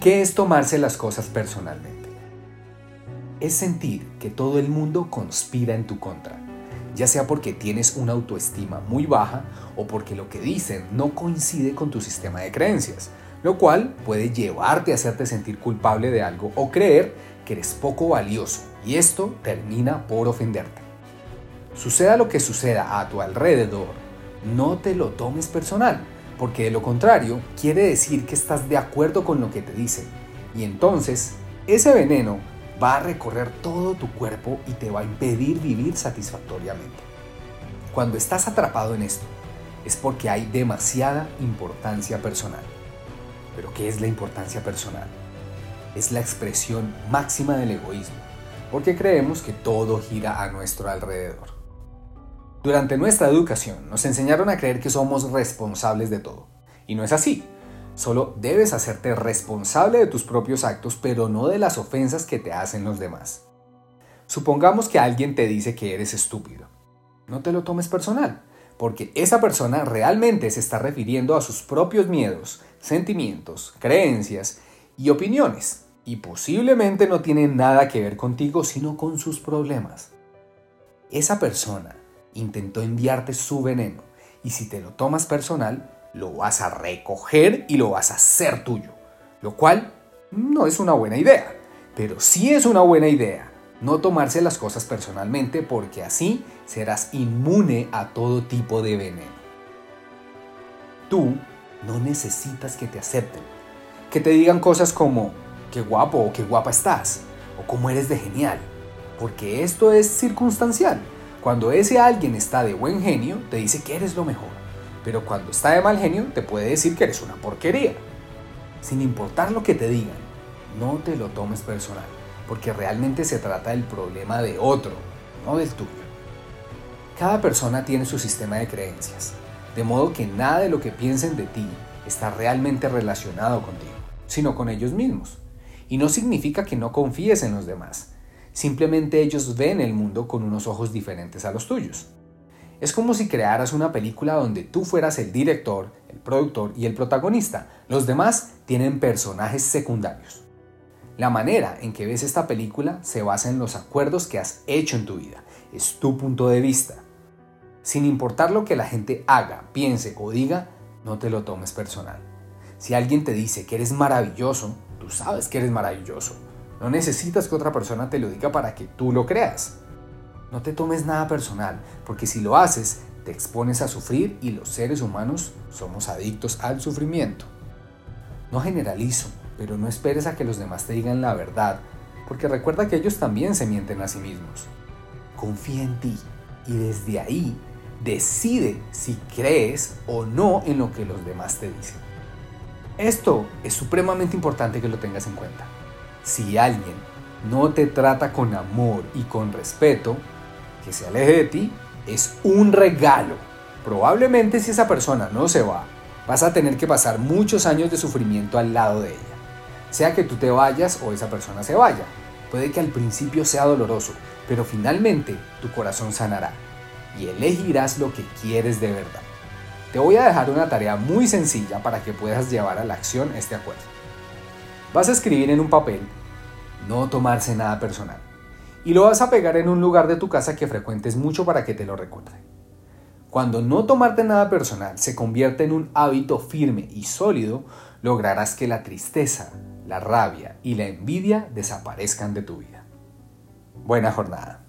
¿Qué es tomarse las cosas personalmente? Es sentir que todo el mundo conspira en tu contra, ya sea porque tienes una autoestima muy baja o porque lo que dicen no coincide con tu sistema de creencias, lo cual puede llevarte a hacerte sentir culpable de algo o creer que eres poco valioso y esto termina por ofenderte. Suceda lo que suceda a tu alrededor, no te lo tomes personal, porque de lo contrario quiere decir que estás de acuerdo con lo que te dicen y entonces ese veneno va a recorrer todo tu cuerpo y te va a impedir vivir satisfactoriamente. Cuando estás atrapado en esto, es porque hay demasiada importancia personal. Pero ¿qué es la importancia personal? Es la expresión máxima del egoísmo, porque creemos que todo gira a nuestro alrededor. Durante nuestra educación nos enseñaron a creer que somos responsables de todo. Y no es así. Solo debes hacerte responsable de tus propios actos, pero no de las ofensas que te hacen los demás. Supongamos que alguien te dice que eres estúpido. No te lo tomes personal, porque esa persona realmente se está refiriendo a sus propios miedos, sentimientos, creencias y opiniones, y posiblemente no tiene nada que ver contigo, sino con sus problemas. Esa persona intentó enviarte su veneno. Y si te lo tomas personal, lo vas a recoger y lo vas a hacer tuyo, lo cual no es una buena idea, pero sí es una buena idea no tomarse las cosas personalmente porque así serás inmune a todo tipo de veneno. Tú no necesitas que te acepten, que te digan cosas como qué guapo o qué guapa estás o cómo eres de genial, porque esto es circunstancial cuando ese alguien está de buen genio, te dice que eres lo mejor, pero cuando está de mal genio, te puede decir que eres una porquería. Sin importar lo que te digan, no te lo tomes personal, porque realmente se trata del problema de otro, no del tuyo. Cada persona tiene su sistema de creencias, de modo que nada de lo que piensen de ti está realmente relacionado contigo, sino con ellos mismos. Y no significa que no confíes en los demás, Simplemente ellos ven el mundo con unos ojos diferentes a los tuyos. Es como si crearas una película donde tú fueras el director, el productor y el protagonista. Los demás tienen personajes secundarios. La manera en que ves esta película se basa en los acuerdos que has hecho en tu vida. Es tu punto de vista. Sin importar lo que la gente haga, piense o diga, no te lo tomes personal. Si alguien te dice que eres maravilloso, tú sabes que eres maravilloso. No necesitas que otra persona te lo diga para que tú lo creas. No te tomes nada personal, porque si lo haces, te expones a sufrir y los seres humanos somos adictos al sufrimiento. No generalizo, pero no esperes a que los demás te digan la verdad, porque recuerda que ellos también se mienten a sí mismos. Confía en ti y desde ahí decide si crees o no en lo que los demás te dicen. Esto es supremamente importante que lo tengas en cuenta. Si alguien no te trata con amor y con respeto, que se aleje de ti es un regalo. Probablemente si esa persona no se va, vas a tener que pasar muchos años de sufrimiento al lado de ella. Sea que tú te vayas o esa persona se vaya. Puede que al principio sea doloroso, pero finalmente tu corazón sanará y elegirás lo que quieres de verdad. Te voy a dejar una tarea muy sencilla para que puedas llevar a la acción este acuerdo. Vas a escribir en un papel, no tomarse nada personal, y lo vas a pegar en un lugar de tu casa que frecuentes mucho para que te lo recuerde. Cuando no tomarte nada personal se convierte en un hábito firme y sólido, lograrás que la tristeza, la rabia y la envidia desaparezcan de tu vida. Buena jornada.